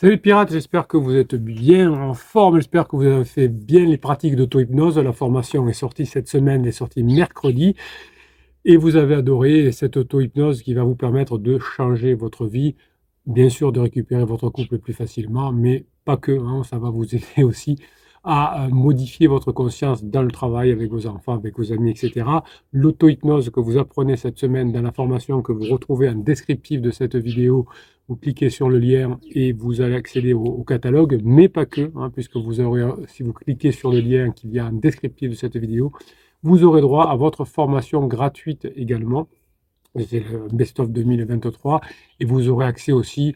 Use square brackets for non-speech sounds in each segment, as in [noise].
Salut pirates, j'espère que vous êtes bien en forme, j'espère que vous avez fait bien les pratiques d'auto-hypnose. La formation est sortie cette semaine, elle est sortie mercredi. Et vous avez adoré cette auto-hypnose qui va vous permettre de changer votre vie, bien sûr de récupérer votre couple plus facilement, mais pas que, hein, ça va vous aider [laughs] aussi à euh, modifier votre conscience dans le travail avec vos enfants, avec vos amis, etc. L'auto-hypnose que vous apprenez cette semaine dans la formation que vous retrouvez en descriptif de cette vidéo, vous cliquez sur le lien et vous allez accéder au, catalogue, mais pas que, hein, puisque vous aurez, si vous cliquez sur le lien qui vient en descriptif de cette vidéo, vous aurez droit à votre formation gratuite également. C'est le Best of 2023 et vous aurez accès aussi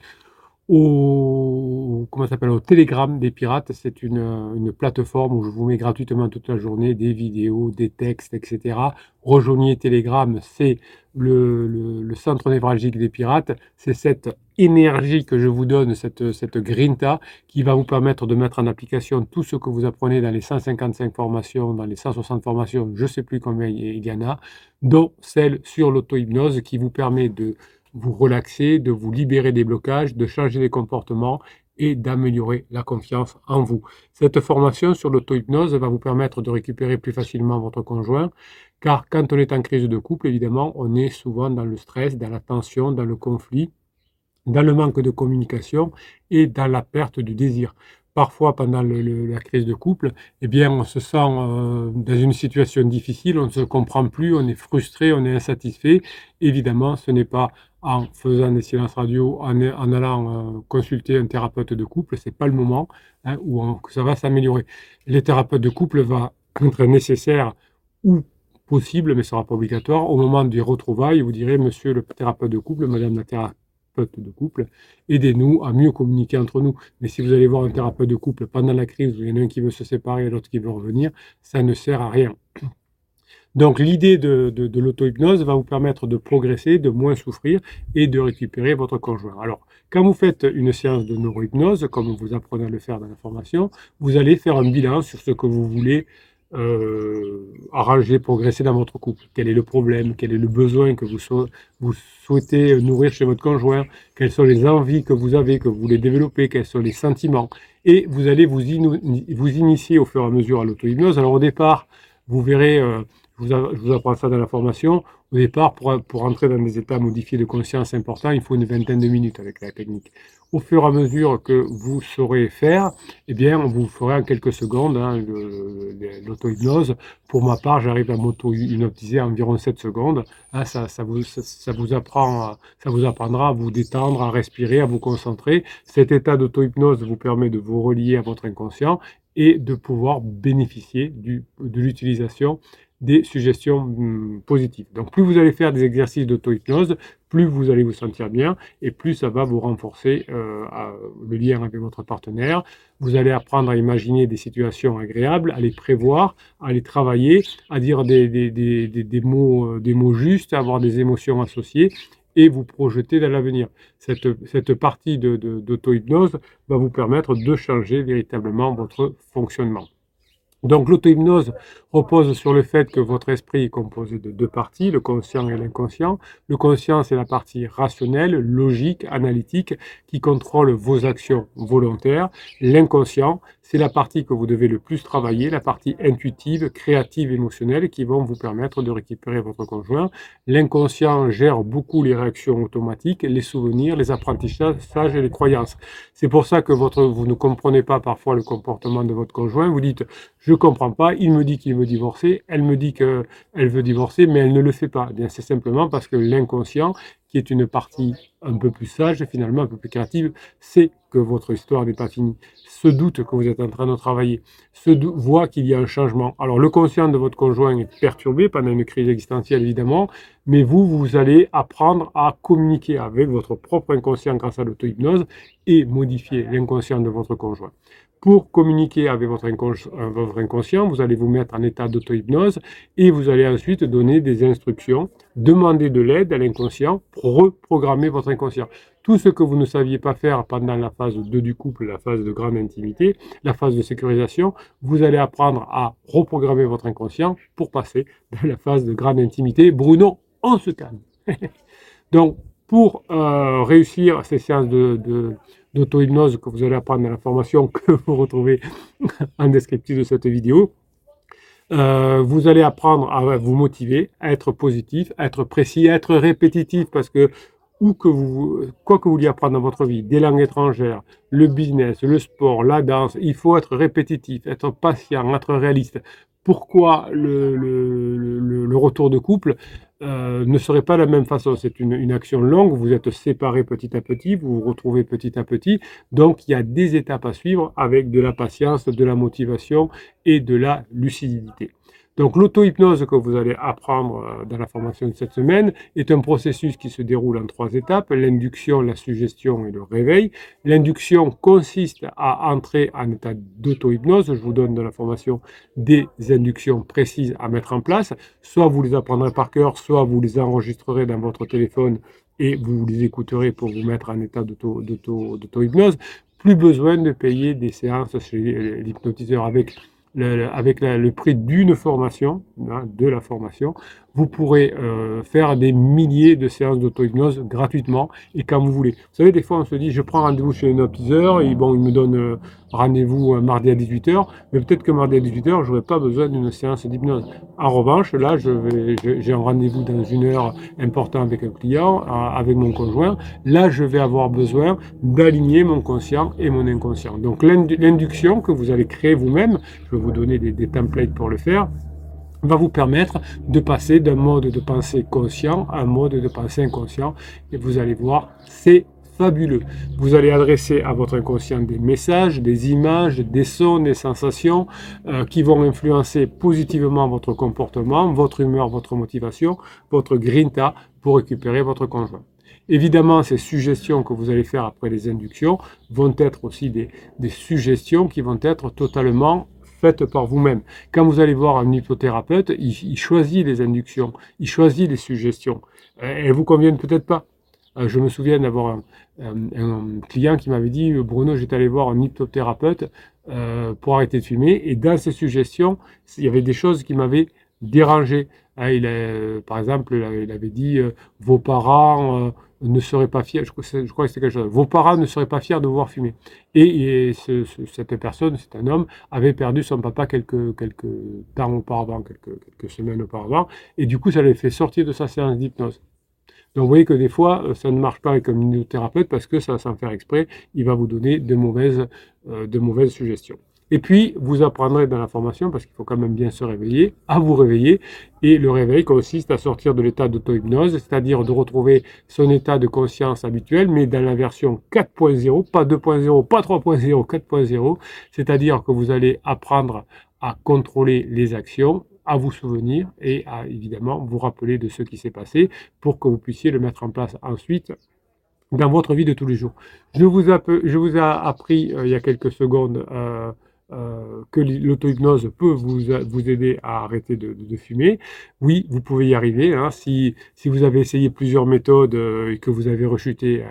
au, comment s'appelle, au Telegram des pirates. C'est une, une, plateforme où je vous mets gratuitement toute la journée des vidéos, des textes, etc. Rejoignez Telegram, c'est le, centre névralgique des pirates. C'est cette énergie que je vous donne, cette, cette grinta, qui va vous permettre de mettre en application tout ce que vous apprenez dans les 155 formations, dans les 160 formations, je ne sais plus combien il y en a, dont celle sur l'auto-hypnose qui vous permet de vous relaxer, de vous libérer des blocages, de changer les comportements et d'améliorer la confiance en vous. Cette formation sur l'auto-hypnose va vous permettre de récupérer plus facilement votre conjoint, car quand on est en crise de couple, évidemment, on est souvent dans le stress, dans la tension, dans le conflit, dans le manque de communication et dans la perte du désir parfois pendant la crise de couple, eh bien, on se sent euh, dans une situation difficile, on ne se comprend plus, on est frustré, on est insatisfait. Évidemment, ce n'est pas en faisant des silences radio, en, allant euh, consulter un thérapeute de couple, c'est pas le moment hein, où ça va s'améliorer. Les thérapeutes de couple vont être nécessaires ou possible, mais ce sera pas obligatoire. Au moment des retrouvailles, vous direz, monsieur le thérapeute de couple, madame la thérapeute de couple, aidez-nous à mieux communiquer entre nous. Mais si vous allez voir un thérapeute de couple pendant la crise, où il y en a un qui veut se séparer et l'autre qui veut revenir, ça ne sert à rien. Donc l'idée de, de, l'auto-hypnose va vous permettre de progresser, de moins souffrir et de récupérer votre conjoint. Alors, quand vous faites une séance de neurohypnose, comme vous apprenez à le faire dans la formation, vous allez faire un bilan sur ce que vous voulez euh, arranger, progresser dans votre couple? Quel est le problème? Quel est le besoin que vous, souhaitez nourrir chez votre conjoint? Quelles sont les envies que vous avez, que vous voulez développer? Quels sont les sentiments? Et vous allez vous, vous initier au fur et à mesure à l'auto-hypnose. Alors au départ, vous verrez, euh, je, vous apprends ça dans la formation, au départ, pour, entrer dans des états modifiés de conscience importants, il faut une vingtaine de minutes avec la technique au fur et à mesure que vous saurez faire, eh bien, vous ferez en quelques secondes hein, l'auto-hypnose. Pour ma part, j'arrive à m'auto-hypnotiser environ 7 secondes. Hein, ça, vous, apprendra à vous détendre, à respirer, à vous concentrer. Cet état d'auto-hypnose vous permet de vous relier à votre inconscient et de pouvoir bénéficier de l'utilisation des suggestions hum, positives. Donc plus vous allez faire des exercices d'auto-hypnose, plus vous allez vous sentir bien et plus ça va vous renforcer euh, le lien avec votre partenaire. Vous allez apprendre à imaginer des situations agréables, à les prévoir, à les travailler, à dire des, mots, euh, des mots justes, à avoir des émotions associées et vous projeter dans l'avenir. Cette partie d'auto-hypnose va vous permettre de changer véritablement votre fonctionnement. Donc l'auto-hypnose repose sur le fait que votre esprit est composé de deux parties, le conscient et l'inconscient. Le conscient, c'est la partie rationnelle, logique, analytique, qui contrôle vos actions volontaires. L'inconscient, c'est la partie que vous devez le plus travailler, la partie intuitive, créative, émotionnelle, qui vont vous permettre de récupérer votre conjoint. L'inconscient gère beaucoup les réactions automatiques, les souvenirs, les apprentissages et les croyances. C'est pour ça que votre, vous ne comprenez pas parfois le comportement de votre conjoint. Vous dites, je comprends pas, il me dit qu'il veut divorcer, elle me dit qu'elle veut divorcer, mais elle ne le fait pas. Eh c'est simplement parce que l'inconscient, qui est une partie un peu plus sage, finalement un peu plus créative, sait que votre histoire n'est pas finie, se doute que vous êtes en train de travailler, se voit qu'il y a un changement. Alors le conscient de votre conjoint est perturbé pendant une crise existentielle évidemment, mais vous, vous allez apprendre à communiquer avec votre propre inconscient grâce à l'auto-hypnose et modifier l'inconscient de votre conjoint. Pour communiquer avec votre, inconscient, vous allez vous mettre en état d'auto-hypnose et vous allez ensuite donner des instructions, demander de l'aide à l'inconscient reprogrammer votre inconscient. Tout ce que vous ne saviez pas faire pendant la phase 2 du couple, la phase de grande intimité, la phase de sécurisation, vous allez apprendre à reprogrammer votre inconscient pour passer dans la phase de grande intimité. Bruno, on se calme. [laughs] Donc, pour euh, réussir ces séances d'auto-hypnose que vous allez apprendre dans la formation que [laughs] vous retrouvez en descriptif de cette vidéo. Euh, vous allez apprendre à vous motiver, à être positif, à être précis, à être répétitif parce que où que vous, quoi que vous vouliez apprendre dans votre vie, des langues étrangères, le business, le sport, la danse, il faut être répétitif, être patient, être réaliste. Pourquoi le, le, retour de couple euh, ne serait pas la même façon C'est une, une, action longue, vous êtes séparés petit à petit, vous vous retrouvez petit à petit, donc il y a des étapes à suivre avec de la patience, de la motivation et de la lucidité. Donc l'auto-hypnose que vous allez apprendre euh, dans la formation de cette semaine est un processus qui se déroule en trois étapes, l'induction, la suggestion et le réveil. L'induction consiste à entrer en état d'auto-hypnose. Je vous donne dans la formation des inductions précises à mettre en place. Soit vous les apprendrez par cœur, soit vous les enregistrerez dans votre téléphone et vous les écouterez pour vous mettre en état d'auto-hypnose. Plus besoin de payer des séances chez l'hypnotiseur avec avec le prix d'une formation, hein, de la formation, vous pourrez euh, faire des milliers de séances d'auto-hypnose gratuitement et quand vous voulez. Vous savez, des fois, on se dit, je prends rendez-vous chez un hypnotiseur et bon, il me donne euh, rendez-vous euh, mardi à 18h, mais peut-être que mardi à 18h, je n'aurai pas besoin d'une séance d'hypnose. En revanche, là, j'ai un rendez-vous dans une heure important avec un client, avec mon conjoint. Là, je vais avoir besoin d'aligner mon conscient et mon inconscient. Donc, l'induction que vous allez créer vous-même, je vais vous donner des templates pour le faire, va vous permettre de passer d'un mode de pensée conscient à un mode de pensée inconscient. Et vous allez voir, c'est fabuleux. Vous allez adresser à votre inconscient des messages, des images, des sons, des sensations euh, qui vont influencer positivement votre comportement, votre humeur, votre motivation, votre grinta pour récupérer votre conjoint. Évidemment, ces suggestions que vous allez faire après les inductions vont être aussi des, des suggestions qui vont être totalement faites par vous-même. Quand vous allez voir un hypnothérapeute, il, choisit les inductions, il choisit les suggestions. Euh, elles vous conviennent peut-être pas. Euh, je me souviens d'avoir un, client qui m'avait dit Bruno, j'étais allé voir un hypnothérapeute euh, pour arrêter de fumer, et dans ses suggestions, il y avait des choses qui m'avaient dérangé. Hein, il par exemple, il avait dit vos parents ne seraient pas fiers, je, crois, que c'était quelque chose, vos parents ne seraient pas fiers de vous voir fumer. Et, cette personne, c'est un homme, avait perdu son papa quelques, quelques temps auparavant, quelques, semaines auparavant, et du coup, ça l'avait fait sortir de sa séance d'hypnose. Donc vous voyez que des fois, euh, ça ne marche pas avec un hypnothérapeute parce que ça, sans faire exprès, il va vous donner de mauvaises, euh, de mauvaises suggestions. Et puis, vous apprendrez dans la formation, parce qu'il faut quand même bien se réveiller, à vous réveiller. Et le réveil consiste à sortir de l'état d'auto-hypnose, c'est-à-dire de retrouver son état de conscience habituel, mais dans la version 4.0, pas 2.0, pas 3.0, 4.0. C'est-à-dire que vous allez apprendre à contrôler les actions, à vous souvenir et à évidemment vous rappeler de ce qui s'est passé pour que vous puissiez le mettre en place ensuite dans votre vie de tous les jours. Je vous, je vous ai appris euh, il y a quelques secondes euh, euh, que l'auto-hypnose peut vous, vous aider à arrêter de, fumer. Oui, vous pouvez y arriver. Hein. Si, si vous avez essayé plusieurs méthodes euh, et que vous avez rechuté euh,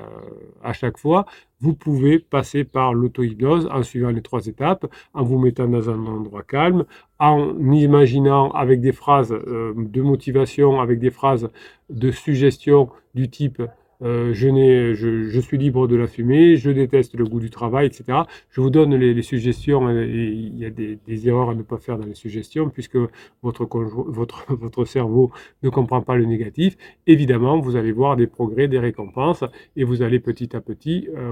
à chaque fois, vous pouvez passer par l'auto-hypnose en suivant les trois étapes, en vous mettant dans un endroit calme, en imaginant avec des phrases de motivation, avec des phrases de suggestion du type euh, je, suis libre de la fumer, je déteste le goût du travail, etc. Je vous donne les, suggestions, hein, et il y a des, erreurs à ne pas faire dans les suggestions, puisque [laughs] votre cerveau ne comprend pas le négatif. Évidemment, vous allez voir des progrès, des récompenses, et vous allez petit à petit euh,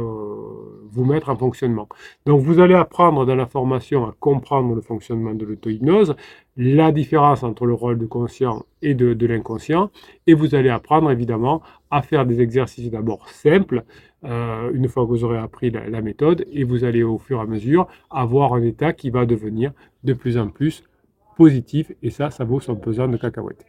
vous mettre en fonctionnement. Donc vous allez apprendre dans la formation à comprendre le fonctionnement de l'auto-hypnose, la différence entre le rôle de conscient et de, l'inconscient, et vous allez apprendre évidemment à faire des exercices d'abord simples, euh, une fois que vous aurez appris la, méthode, et vous allez au fur et à mesure avoir un état qui va devenir de plus en plus positif, et ça, ça vaut son pesant de cacahuètes.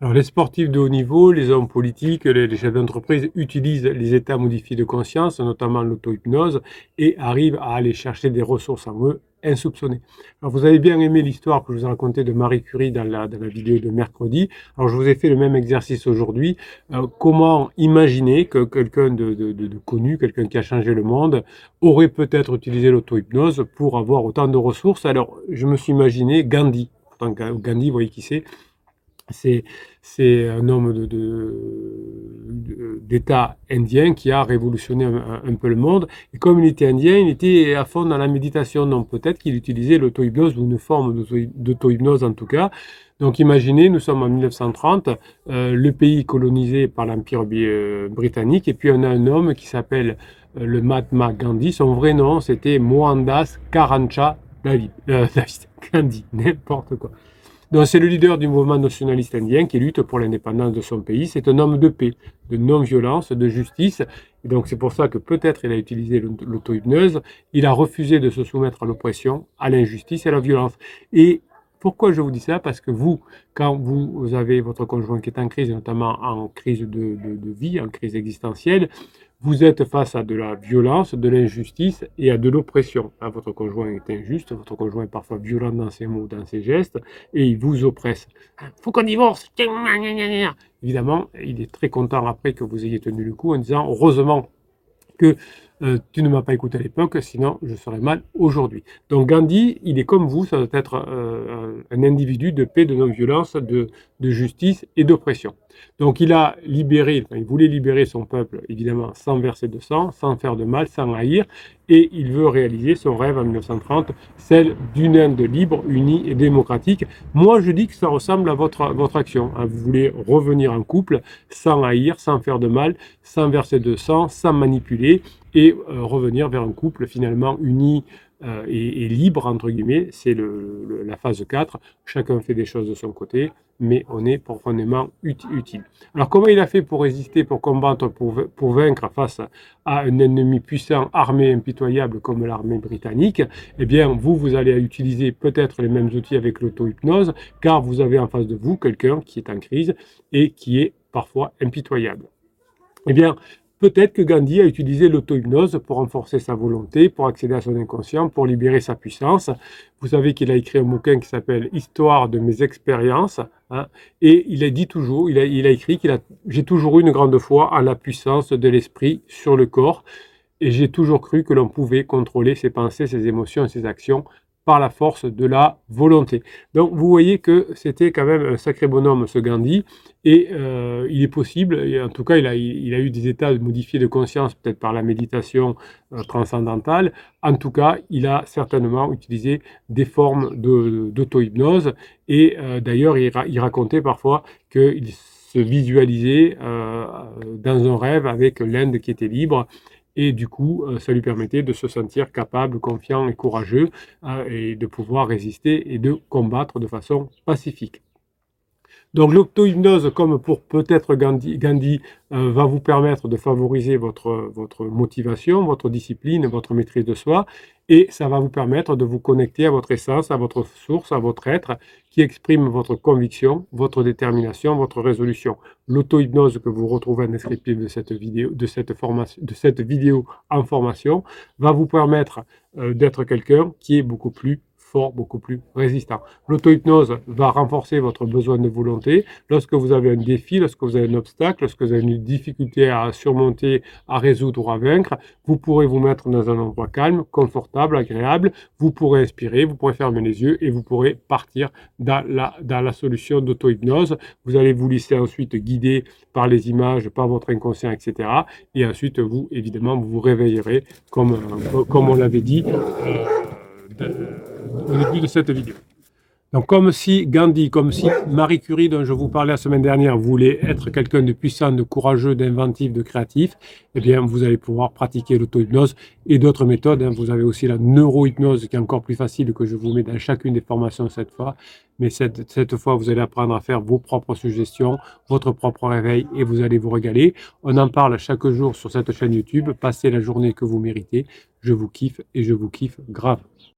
Alors, les sportifs de haut niveau, les hommes politiques, les, les chefs d'entreprise utilisent les états modifiés de conscience, notamment l'auto-hypnose, et arrivent à aller chercher des ressources en eux insoupçonné. Vous avez bien aimé l'histoire que je vous ai racontée de Marie Curie dans la, dans vidéo de mercredi. Je vous ai fait le même exercice aujourd'hui. Euh, comment imaginer que quelqu'un de, connu, quelqu'un qui a changé le monde, aurait peut-être utilisé l'auto-hypnose pour avoir autant de ressources? Alors je me suis imaginé Gandhi. Gandhi, vous voyez qui c'est? C'est un homme d'État indien qui a révolutionné un, peu le monde. Et comme il était indien, il était à fond dans la méditation. Donc peut-être qu'il utilisait l'auto-hypnose ou une forme d'auto-hypnose en tout cas. Donc imaginez, nous sommes en 1930, euh, le pays colonisé par l'Empire euh, britannique, et puis on a un homme qui s'appelle euh, le Mahatma Gandhi. Son vrai nom, c'était Mohandas Karancha David, [laughs] Gandhi, n'importe quoi. Donc c'est le leader du mouvement nationaliste indien qui lutte pour l'indépendance de son pays. C'est un homme de paix, de non-violence, de justice. Et donc c'est pour ça que peut-être il a utilisé l'auto-hypnose. Il a refusé de se soumettre à l'oppression, à l'injustice et à la violence. Et pourquoi je vous dis ça? Parce que vous, quand vous avez votre conjoint qui est en crise, notamment en crise de, de vie, en crise existentielle, vous êtes face à de la violence, de l'injustice et à de l'oppression. Ah, votre conjoint est injuste, votre conjoint est parfois violent dans ses mots, dans ses gestes, et il vous oppresse. Faut qu'on divorce Évidemment, il est très content après que vous ayez tenu le coup en disant heureusement que euh, tu ne m'as pas écouté à l'époque, sinon je serais mal aujourd'hui. Donc Gandhi, il est comme vous, ça doit être euh, un individu de paix, de non-violence, de, justice et d'oppression. Donc il a libéré, il voulait libérer son peuple, évidemment, sans verser de sang, sans faire de mal, sans haïr, et il veut réaliser son rêve en 1930, celle d'une Inde libre, unie et démocratique. Moi, je dis que ça ressemble à votre, votre action. Hein. Vous voulez revenir en couple, sans haïr, sans faire de mal, sans verser de sang, sans manipuler, et euh, revenir vers un couple finalement uni euh, et, libre, entre guillemets. C'est la phase 4. Chacun fait des choses de son côté, mais on est profondément utile. Alors comment il a fait pour résister, pour combattre, pour, pour vaincre face à un ennemi puissant, armé, impitoyable comme l'armée britannique? Eh bien, vous, vous allez utiliser peut-être les mêmes outils avec l'auto-hypnose, car vous avez en face de vous quelqu'un qui est en crise et qui est parfois impitoyable. Eh bien, Peut-être que Gandhi a utilisé l'auto-hypnose pour renforcer sa volonté, pour accéder à son inconscient, pour libérer sa puissance. Vous savez qu'il a écrit un bouquin qui s'appelle Histoire de mes expériences. Hein, et il a dit toujours, il a, il a écrit qu'il a, j'ai toujours eu une grande foi en la puissance de l'esprit sur le corps. Et j'ai toujours cru que l'on pouvait contrôler ses pensées, ses émotions et ses actions par la force de la volonté. Donc vous voyez que c'était quand même un sacré bonhomme ce Gandhi et euh, il est possible, en tout cas il a, eu des états modifiés de conscience peut-être par la méditation euh, transcendantale, en tout cas il a certainement utilisé des formes d'auto-hypnose et euh, d'ailleurs il, il, racontait parfois qu'il se visualisait dans un rêve avec l'Inde qui était libre et du coup, euh, ça lui permettait de se sentir capable, confiant et courageux euh, et de pouvoir résister et de combattre de façon pacifique. Donc l'auto-hypnose, comme pour peut-être Gandhi, euh, va vous permettre de favoriser votre, votre motivation, votre discipline, votre maîtrise de soi, et ça va vous permettre de vous connecter à votre essence, à votre source, à votre être, qui exprime votre conviction, votre détermination, votre résolution. L'auto-hypnose que vous retrouvez en descriptif de cette vidéo, de cette formation, de cette vidéo en formation, va vous permettre euh, d'être quelqu'un qui est beaucoup plus beaucoup plus résistant. L'auto-hypnose va renforcer votre besoin de volonté. Lorsque vous avez un défi, lorsque vous avez un obstacle, lorsque vous avez une difficulté à surmonter, à résoudre ou à vaincre, vous pourrez vous mettre dans un endroit calme, confortable, agréable. Vous pourrez inspirer, vous pourrez fermer les yeux et vous pourrez partir dans la, solution d'auto-hypnose. Vous allez vous laisser ensuite guider par les images, par votre inconscient, etc. Et ensuite, vous, évidemment, vous vous réveillerez, comme, euh, comme on l'avait dit. Euh, au début de cette vidéo. Donc comme si Gandhi, comme si Marie Curie dont je vous parlais la semaine dernière voulait être quelqu'un de puissant, de courageux, d'inventif, de créatif, eh bien vous allez pouvoir pratiquer l'auto-hypnose et d'autres méthodes. Hein. Vous avez aussi la neuro-hypnose qui est encore plus facile que je vous mets dans chacune des formations cette fois. Mais cette, cette fois, vous allez apprendre à faire vos propres suggestions, votre propre réveil et vous allez vous régaler. On en parle chaque jour sur cette chaîne YouTube. Passez la journée que vous méritez. Je vous kiffe et je vous kiffe grave.